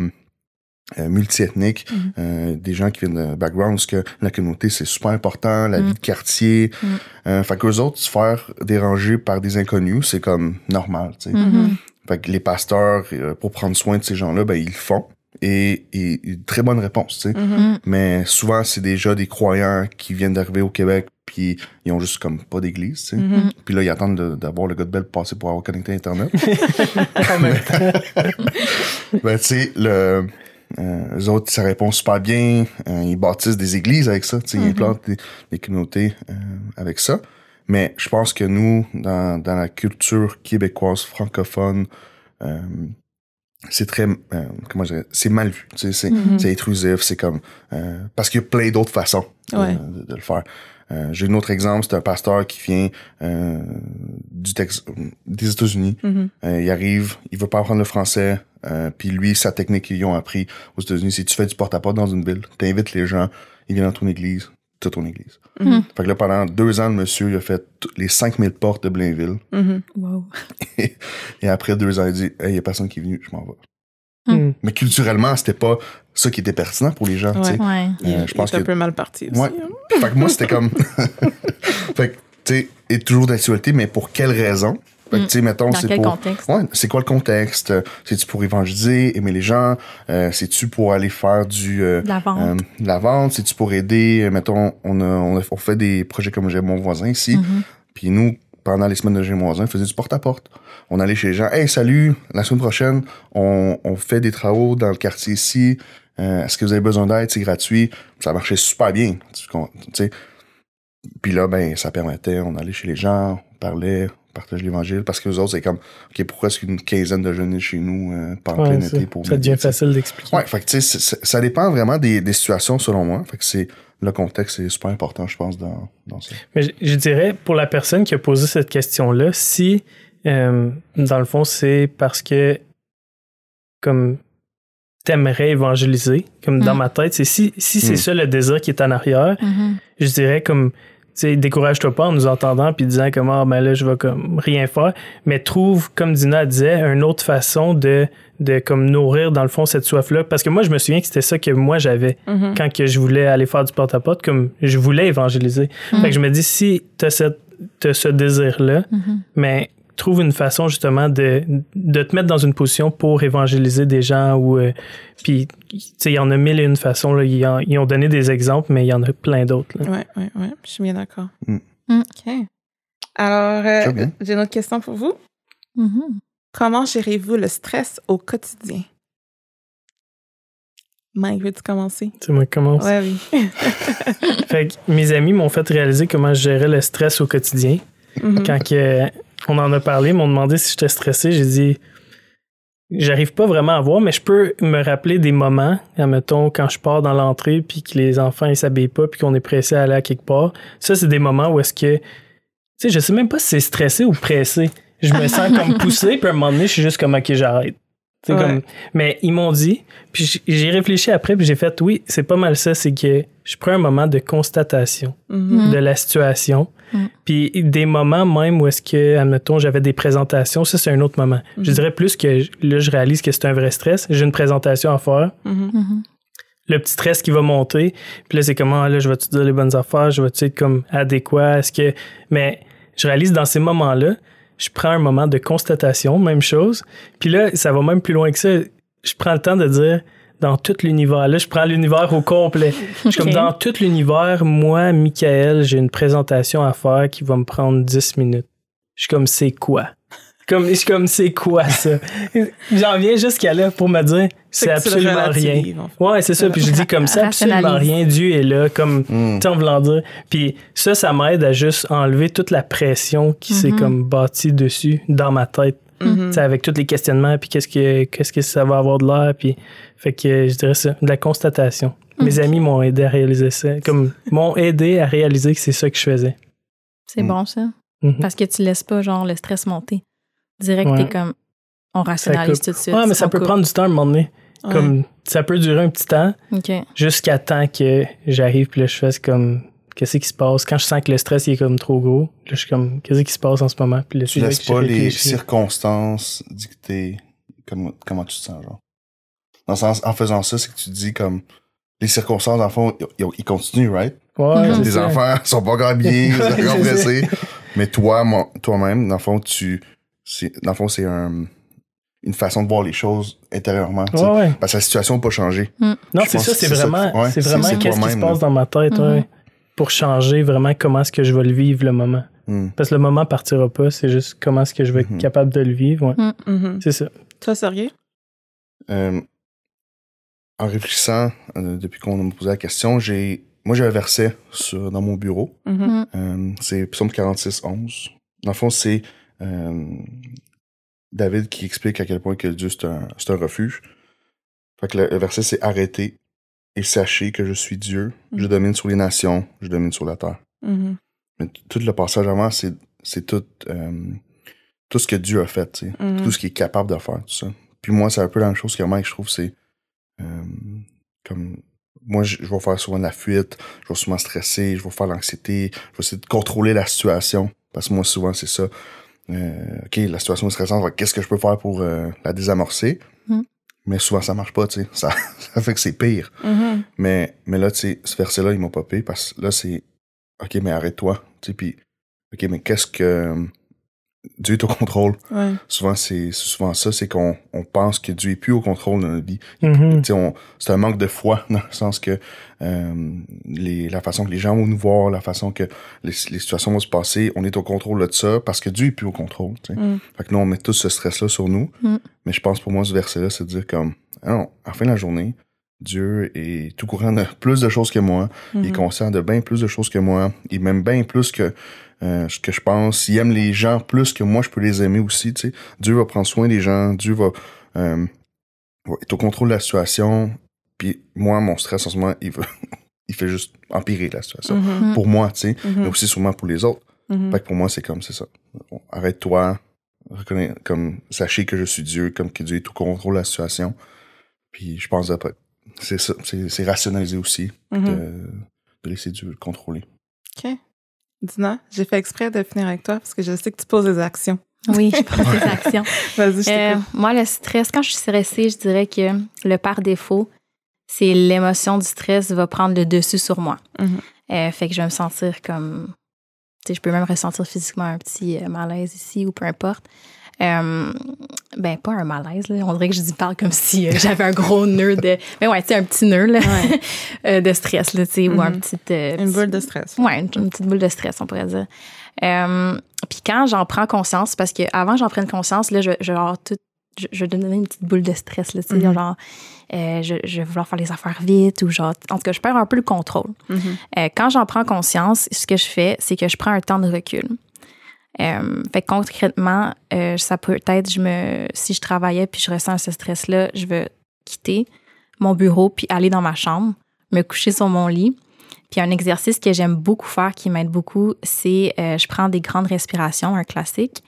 euh, multiethnique, Mhm. euh, des gens qui viennent de backgrounds, parce que la communauté, c'est super important, la Mhm. vie de quartier. Mhm. Euh, fait qu'eux autres, se faire déranger par des inconnus, c'est comme normal, tu sais. Mhm. Fait que les pasteurs, euh, pour prendre soin de ces gens-là, ben, ils le font. Et, et, très bonne réponse, tu sais. Mhm. Mais souvent, c'est déjà des croyants qui viennent d'arriver au Québec, puis ils ont juste comme pas d'église, tu sais. Mhm. Puis là, ils attendent de- d'avoir le gars de belle passer pour avoir connecté à Internet. ben, tu sais, le, euh, eux autres, ça répond super bien. Euh, ils bâtissent des églises avec ça, tu sais, ils Mhm. implantent des, des communautés euh, avec ça. Mais je pense que nous, dans, dans la culture québécoise francophone, euh, c'est très euh, comment je c'est mal vu c'est Mhm. c'est intrusif c'est comme euh, parce qu'il y a plein d'autres façons de- Ouais. de, de le faire Euh, j'ai un autre exemple c'est un pasteur qui vient euh, du Tex des États-Unis Mhm. il arrive il veut pas apprendre le français euh, puis lui sa technique qu'ils ont appris aux États-Unis c'est tu fais du porte-à-porte dans une ville t'invites les gens ils viennent dans ton église t'as ton église Mhm. fait que là pendant deux ans le monsieur il a fait les 5000 portes de Blainville Mhm. Wow. et après deux ans il dit hey, y a personne qui est venu je m'en vais Hmm. mais culturellement, c'était pas ça qui était pertinent pour les gens, tu sais. Ouais. Ouais. Il, Euh, je pense il un peu mal parti aussi. Ouais. hein. Fait que moi, c'était comme. fait que, tu sais, est toujours d'actualité, mais pour quelle raison? Fait que, Mm. mettons, Dans c'est quel pour. contexte? Ouais, c'est quoi le contexte? C'est-tu pour évangéliser, aimer les gens? Euh, C'est-tu pour aller faire du. euh, De la vente? euh, de la vente? C'est-tu pour aider? Euh, Mettons, on, a, on, a- on fait des projets comme j'ai mon voisin ici. Mhm. Puis nous, pendant les semaines de J'ai mon voisin, on faisait du porte-à-porte. On allait chez les gens. Hey, salut, la semaine prochaine, on, on fait des travaux dans le quartier ici. Euh, Est-ce que vous avez besoin d'aide? C'est gratuit. Ça marchait super bien. Tu sais. Puis là, ben, ça permettait, on allait chez les gens, on parlait, on partageait l'évangile. Parce que les autres, c'est comme, OK, pourquoi est-ce qu'une quinzaine de jeunes chez nous euh, pendant Ouais, plein été pour ça devient facile d'expliquer. Ouais, fait que tu sais, c'est- c'est- ça dépend vraiment des, des situations selon moi. Fait que c'est le contexte, c'est super important, je pense, dans, dans ça. Mais je, je dirais, pour la personne qui a posé cette question-là, si, euh, dans le fond, c'est parce que, comme, t'aimerais évangéliser, comme dans Mm. ma tête, c'est si, si c'est Mm. ça le désir qui est en arrière, Mhm. je dirais comme, sais, décourage-toi pas en nous entendant puis disant comme, ah, ben là, je vais comme rien faire, mais trouve, comme Dina disait, une autre façon de, de comme nourrir, dans le fond, cette soif-là. Parce que moi, je me souviens que c'était ça que moi, j'avais Mhm. quand que je voulais aller faire du porte-à-porte, comme je voulais évangéliser. Mhm. Fait que je me dis, si t'as cette, t'as ce désir-là, Mhm. mais trouve une façon justement de, de te mettre dans une position pour évangéliser des gens ou euh, puis tu sais il y en a mille et une façons là. Ils, en- ils ont donné des exemples mais il y en a plein d'autres là. Ouais, ouais, ouais. Je suis bien d'accord. Mm. OK. Alors, euh, j'ai une autre question pour vous. Mhm. Comment gérez-vous le stress au quotidien? Mike, veux-tu commencer? Tu moi comment Ouais, oui. fait que mes amis m'ont fait réaliser comment je gérais le stress au quotidien Mhm. quand que, on en a parlé, ils m'ont demandé si j'étais stressé, j'ai dit j'arrive pas vraiment à voir, mais je peux me rappeler des moments, admettons, quand je pars dans l'entrée puis que les enfants ils s'habillent pas puis qu'on est pressé à aller à quelque part. Ça, c'est des moments où est-ce que tu sais, je sais même pas si c'est stressé ou pressé. Je me sens comme poussé, puis à un moment donné, je suis juste comme OK, j'arrête. Ouais. comme mais ils m'ont dit, puis j'ai réfléchi après, puis j'ai fait oui, c'est pas mal ça, c'est que je prends un moment de constatation Mhm. de la situation. Mm. Puis des moments même où est-ce que, admettons, j'avais des présentations, ça c'est un autre moment. Je Mhm. dirais plus que là, je réalise que c'est un vrai stress. J'ai une présentation à faire. Mhm. Mhm. Le petit stress qui va monter. Puis là, c'est comment, là, je vais-tu dire les bonnes affaires? Je vais-tu être comme adéquat? Est-ce que. Mais je réalise dans ces moments-là, je prends un moment de constatation, même chose. Puis là, ça va même plus loin que ça. Je prends le temps de dire dans tout l'univers. Là, je prends l'univers au complet. Je suis comme dans tout l'univers, moi, Michael, j'ai une présentation à faire qui va me prendre 10 minutes. Je suis comme, c'est quoi? Comme, je suis comme, c'est quoi ça? J'en viens jusqu'à là pour me dire, c'est absolument rien. relativises, en fait. Ouais, c'est ça. Puis je dis comme ça, absolument rien. Dieu est là, comme, Mm. tu sais, en voulant dire. Puis ça, ça m'aide à juste enlever toute la pression qui s'est Mhm. comme bâtie dessus dans ma tête. Tu sais, avec tous les questionnements, puis qu'est-ce que, qu'est-ce que ça va avoir de l'air, puis fait que je dirais ça, de la constatation. Mes amis m'ont aidé à réaliser ça, comme m'ont aidé à réaliser que c'est ça que je faisais. C'est Mm. bon, ça. Mhm. Parce que tu laisses pas, genre, le stress monter. Direct, Ouais. t'es comme, on rationalise tout de suite. Ouais, mais ça peut coupe. prendre du temps à un moment donné. Ouais. Comme, ça peut durer un petit temps jusqu'à temps que j'arrive puis là, je fasse comme, qu'est-ce qui se passe? Quand je sens que le stress il est comme trop gros, là, je suis comme, qu'est-ce qui se passe en ce moment? Puis là, Tu laisses pas les circonstances dicter comment, comment tu te sens, genre. Dans le sens, en faisant ça, c'est que tu te dis comme, les circonstances, dans le fond, ils, ils continuent, right? Ouais, Mhm. Les ça. enfants sont pas bien, ils sont Ouais, encore c'est ça. pressés. Mais toi, toi-même, dans le fond, tu, c'est, dans le fond, c'est un, une façon de voir les choses intérieurement. Ouais, ouais. Parce que la situation n'a pas changé. Non, Je c'est ça, c'est vraiment, ouais, c'est vraiment qu'est-ce qui se passe là. dans ma tête, Mhm. Pour changer vraiment comment est-ce que je vais le vivre le moment. Hmm. Parce que le moment partira pas, c'est juste comment est-ce que je vais être Mhm. capable de le vivre, ouais. Mhm. C'est ça. Toi, sérieux? Euh, en réfléchissant, euh, depuis qu'on m'a posé la question, j'ai, moi, j'ai un verset sur, dans mon bureau. Euh, c'est Psaume 46, 11. Dans le fond, c'est euh, David qui explique à quel point que Dieu, c'est un, c'est un refuge. Fait que le, le verset, c'est Arrêtez et sachez que je suis Dieu. Je Mhm. domine sur les nations, je domine sur la terre. Mhm. Mais tout le passage avant, c'est, c'est tout, euh, tout ce que Dieu a fait, tu sais. Mhm. tout ce qu'il est capable de faire, tout ça. Puis moi, c'est un peu la même chose que Mike, je trouve, c'est euh, comme moi, je, je vais faire souvent de la fuite, je vais souvent stresser, je vais faire l'anxiété, je vais essayer de contrôler la situation. Parce que moi, souvent, c'est ça. Euh, OK, la situation est stressante, qu'est-ce que je peux faire pour euh, la désamorcer? Mm. Mais souvent, ça marche pas, tu sais. Ça, ça fait que c'est pire. Mhm. Mais, mais là, tu sais, ce verset-là, il m'a popé parce que là, c'est OK, mais arrête-toi. Tu sais, puis OK, mais qu'est-ce que. Dieu est au contrôle. Ouais. Souvent, c'est c'est souvent ça, c'est qu'on on pense que Dieu est plus au contrôle de notre vie. Mhm. C'est un manque de foi, dans le sens que euh, les, la façon que les gens vont nous voir, la façon que les, les situations vont se passer, on est au contrôle de ça parce que Dieu est plus au contrôle. Mm. Fait que nous, on met tout ce stress-là sur nous. Mm. Mais je pense pour moi, ce verset-là, c'est de dire comme, ah non, à la fin de la journée, Dieu est tout courant de plus de choses que moi. Il est Mhm. conscient de bien plus de choses que moi. Il m'aime bien plus que euh, ce que je pense. Il aime les gens plus que moi, je peux les aimer aussi. Tu sais. Dieu va prendre soin des gens. Dieu va euh, va être au contrôle de la situation. Puis moi, mon stress en ce moment, il, va, il fait juste empirer la situation. Mhm. Pour moi, tu sais, Mhm. mais aussi sûrement pour les autres. Mhm. Fait que pour moi, c'est comme, c'est ça. Bon, Arrête-toi. Reconnais, comme, sachez que je suis Dieu, comme que Dieu est au contrôle de la situation. Puis je pense après, c'est ça, c'est rationaliser aussi de, de laisser Dieu le contrôler. OK. Dina, j'ai fait exprès de finir avec toi parce que je sais que tu poses des actions. Oui, je prends des actions. Vas-y, je Euh, moi, le stress, quand je suis stressée, je dirais que le par défaut, c'est l'émotion du stress va prendre le dessus sur moi. Mhm. Euh, fait que je vais me sentir comme. Tu sais, je peux même ressentir physiquement un petit euh, malaise ici ou peu importe. Euh, ben, pas un malaise, là. On dirait que je dis parle comme si euh, j'avais un gros nœud de. Mais ouais, tu sais, un petit nœud, là, Ouais. euh, de stress, là, tu sais, ou un Mhm. petit. Une petit- boule de stress. Ouais, une, une petite boule de stress, on pourrait dire. Puis quand j'en prends conscience, parce que avant j'en prenne conscience, là, je, je, genre, tout, je, je vais donner une petite boule de stress, là, tu sais, Mhm. genre, euh, je, je vais vouloir faire les affaires vite, ou genre, en tout cas, je perds un peu le contrôle. Mhm. Euh, quand j'en prends conscience, ce que je fais, c'est que je prends un temps de recul. Euh, fait concrètement, euh, ça peut être, je me, si je travaillais puis je ressens ce stress-là, je vais quitter mon bureau puis aller dans ma chambre, me coucher sur mon lit. Puis un exercice que j'aime beaucoup faire, qui m'aide beaucoup, c'est euh, je prends des grandes respirations, un classique.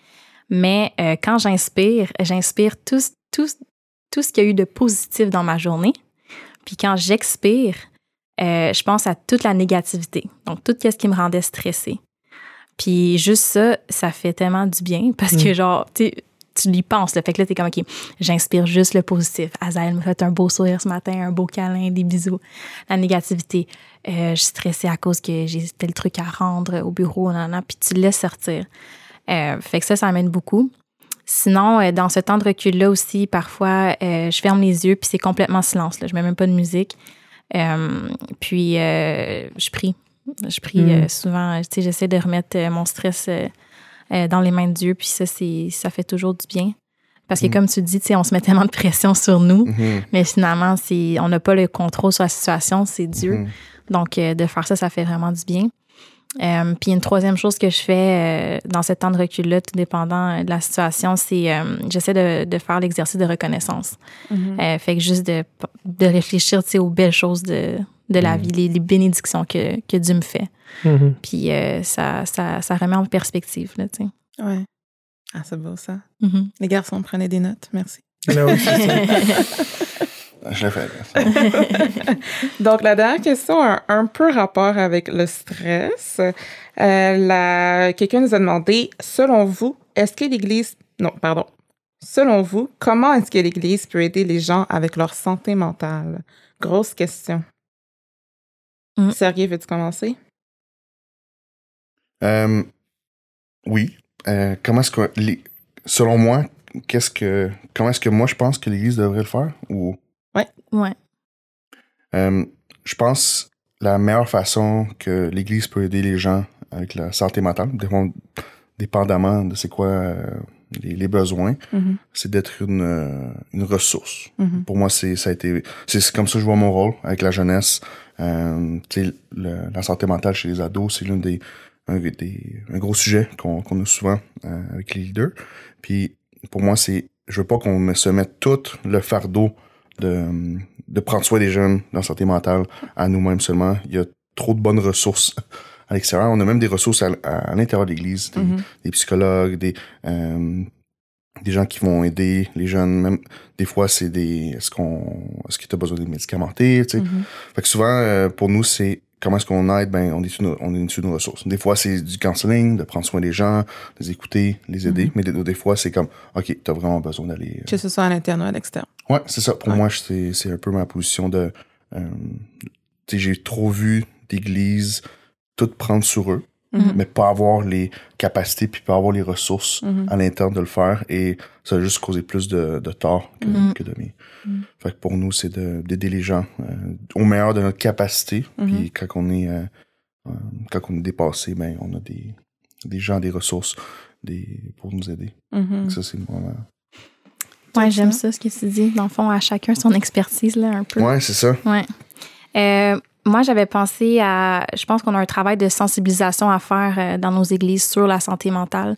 Mais euh, quand j'inspire, j'inspire tout, tout, tout ce qu'il y a eu de positif dans ma journée. Puis quand j'expire, euh, je pense à toute la négativité. Donc, tout ce qui me rendait stressée. Puis juste ça, ça fait tellement du bien parce que, Mm. genre, tu tu y penses. Là. Fait que là, t'es comme, OK, j'inspire juste le positif. Azael me fait un beau sourire ce matin, un beau câlin, des bisous. La négativité, euh, je suis stressée à cause que j'ai tel truc à rendre au bureau, nan, puis tu le laisses sortir. Euh, fait que ça, ça amène beaucoup. Sinon, euh, dans ce temps de recul-là aussi, parfois, je ferme les yeux, puis c'est complètement silence. Là. Je mets même pas de musique. Puis, je prie. Je prie Mm. euh, souvent. Tu sais, j'essaie de remettre euh, mon stress euh, euh, dans les mains de Dieu, puis ça, c'est, ça fait toujours du bien. Parce que, Mm. comme tu dis, tu sais, on se met tellement de pression sur nous, Mhm, mais finalement, c'est, on n'a pas le contrôle sur la situation, c'est Dieu. mhm. Donc, euh, de faire ça, ça fait vraiment du bien. Euh, puis une troisième chose que je fais euh, dans ce temps de recul-là, tout dépendant euh, de la situation, c'est euh, j'essaie de, de faire l'exercice de reconnaissance. Mhm. Euh, fait que juste de, de réfléchir aux belles choses de, de la Mm. vie, les, les bénédictions que, que Dieu me fait. Mhm. Puis euh, ça, ça, ça remet en perspective, là, tu sais. Ouais. Ah, c'est beau ça. Mhm. Les garçons, prenez des notes. Merci. Oui, c'est ça. Je l'ai fait. Donc, la dernière question a un, peu rapport avec le stress. Euh, la- Quelqu'un nous a demandé, selon vous, est-ce que l'Église... Non, pardon. Selon vous, comment est-ce que l'Église peut aider les gens avec leur santé mentale? Grosse question. Mm. Sergei, veux-tu commencer? Euh, oui. Euh, comment est-ce que, les- selon moi, qu'est-ce que, comment est-ce que moi je pense que l'Église devrait le faire ou? Ouais. Euh, je pense la meilleure façon que l'Église peut aider les gens avec la santé mentale, dépend- dépendamment de c'est quoi euh, les, les besoins, Mhm. c'est d'être une, une ressource. Mhm. Pour moi, c'est ça a été c'est c'est comme ça que je vois mon rôle avec la jeunesse. Euh, le- la santé mentale chez les ados, c'est l'un des un, des un gros sujet qu'on qu'on a souvent euh, avec les leaders. Puis pour moi, c'est je veux pas qu'on me- se mette tout le fardeau de, de prendre soin des jeunes dans la santé mentale à nous-mêmes seulement. Il y a trop de bonnes ressources à l'extérieur. On a même des ressources à, à- à l'intérieur de l'Église, des, Mhm. des psychologues, des, euh, des gens qui vont aider les jeunes. Même des fois, c'est des est-ce qu'on est-ce que tu as besoin de médicamentés, tu sais? Mhm. Fait que souvent, euh, pour nous, c'est comment est-ce qu'on aide, ben, on est une, on est une, une ressource. Des fois, c'est du counseling, de prendre soin des gens, les écouter, les aider. Mhm. Mais des, des fois, c'est comme, OK, t'as vraiment besoin d'aller. euh, Que ce soit à l'interne ou à l'externe. Ouais, c'est ça. Pour Ouais. moi, c'est, c'est un peu ma position de, euh, tu sais, j'ai trop vu d'églises tout prendre sur eux, Mhm. mais pas avoir les capacités puis pas avoir les ressources Mhm. à l'interne de le faire et ça a juste causé plus de, de tort que, Mhm. que de bien. Fait que pour nous, c'est de, d'aider les gens euh, au meilleur de notre capacité. Puis quand on est euh, euh, quand on est dépassé, ben on a des, des gens, des ressources des, pour nous aider. Ça, c'est vraiment. Ouais, j'aime ça, ce que tu dis. Dans le fond, à chacun son expertise, là, un peu. Ouais, c'est ça. Ouais. Euh, moi, j'avais pensé à. Je pense qu'on a un travail de sensibilisation à faire euh, dans nos églises sur la santé mentale.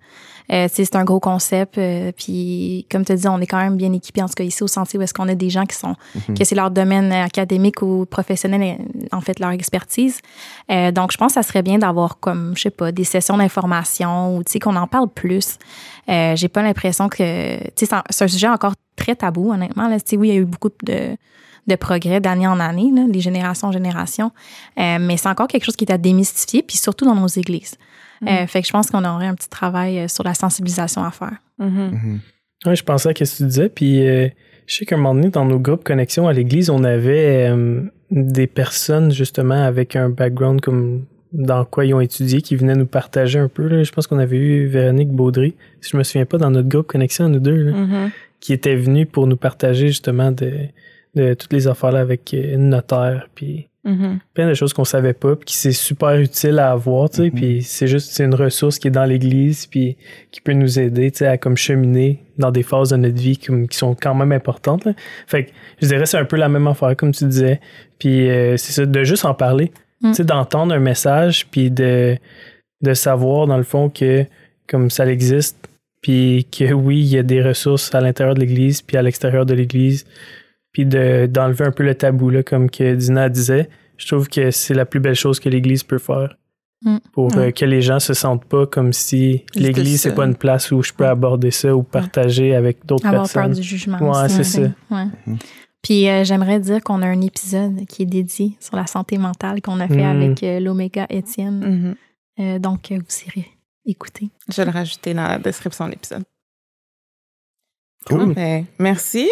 Euh, c'est un gros concept. euh, puis, comme tu as dit, on est quand même bien équipés, en tout cas ici au Sentier, où est-ce qu'on a des gens qui sont. Mhm. que c'est leur domaine académique ou professionnel, euh, en fait, leur expertise. Euh, donc, je pense que ça serait bien d'avoir comme, je sais pas, des sessions d'information ou, tu sais, qu'on en parle plus. Euh, J'ai pas l'impression que. Tu sais, c'est un- c'est un sujet encore très tabou, honnêtement. Là. Tu sais, oui, il y a eu beaucoup de de progrès d'année en année, là, les générations en génération. Euh, mais c'est encore quelque chose qui est à démystifier, puis surtout dans nos églises. Euh, fait que je pense qu'on aurait un petit travail euh, sur la sensibilisation à faire. Mhm. Mhm. Ouais, je pensais à ce que tu disais, puis euh, je sais qu'à un moment donné, dans nos groupes connexion à l'église, on avait euh, des personnes justement avec un background comme dans quoi ils ont étudié qui venaient nous partager un peu. là. Je pense qu'on avait eu Véronique Baudry, si je me souviens pas, dans notre groupe connexion à nous deux, là, Mhm. qui était venue pour nous partager justement de, de toutes les affaires là avec euh, une notaire, puis Mhm. plein de choses qu'on savait pas puis qui c'est super utile à avoir tu sais Mhm. puis c'est juste c'est une ressource qui est dans l'église puis qui peut nous aider tu sais à comme cheminer dans des phases de notre vie comme qui sont quand même importantes là. fait que je dirais c'est un peu la même affaire comme tu disais puis euh, c'est ça de juste en parler Mm. tu sais d'entendre un message puis de de savoir dans le fond que comme ça existe puis que oui il y a des ressources à l'intérieur de l'église puis à l'extérieur de l'église puis de d'enlever un peu le tabou là comme que Dina disait je trouve que c'est la plus belle chose que l'église peut faire Mm. pour euh, que les gens se sentent pas comme si l'église c'est pas une place où je peux aborder ça ou partager avec d'autres Avoir peur personnes du jugement. Ouais, c'est sais. ça. Ouais. Mhm. Puis euh, j'aimerais dire qu'on a un épisode qui est dédié sur la santé mentale qu'on a fait Mm. avec euh, l'Oméga Étienne. Mhm. Euh, donc, vous irez écouter. Je vais le rajouter dans la description de l'épisode. Cool. Ben, merci.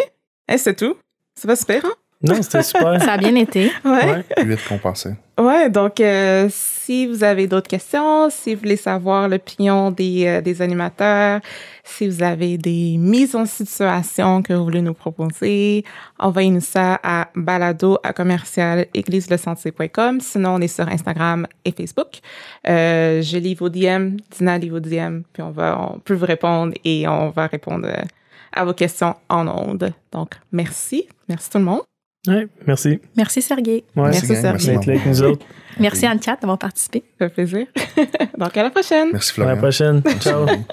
Et c'est tout. Ça va super, hein? non c'était super Ça a bien été. Ouais. Ouais. Plus vite qu'on pensait. Ouais, donc euh, si vous avez d'autres questions, si vous voulez savoir l'opinion des, euh, des animateurs, si vous avez des mises en situation que vous voulez nous proposer, envoyez-nous ça à balado à commercial égliselesentier.com. Sinon, on est sur Instagram et Facebook. Euh, je lis vos DM, Dina lit vos DM, puis on va, on peut vous répondre et on va répondre à vos questions en ondes. Donc, merci. Merci tout le monde. Ouais, merci Merci, Sergei. ouais Merci, gang. Serge. d'être là avec nous autres Merci, Anne-Cat, d'avoir participé. Ça fait plaisir. donc, à la prochaine. Merci à la Florian. prochaine ciao Merci.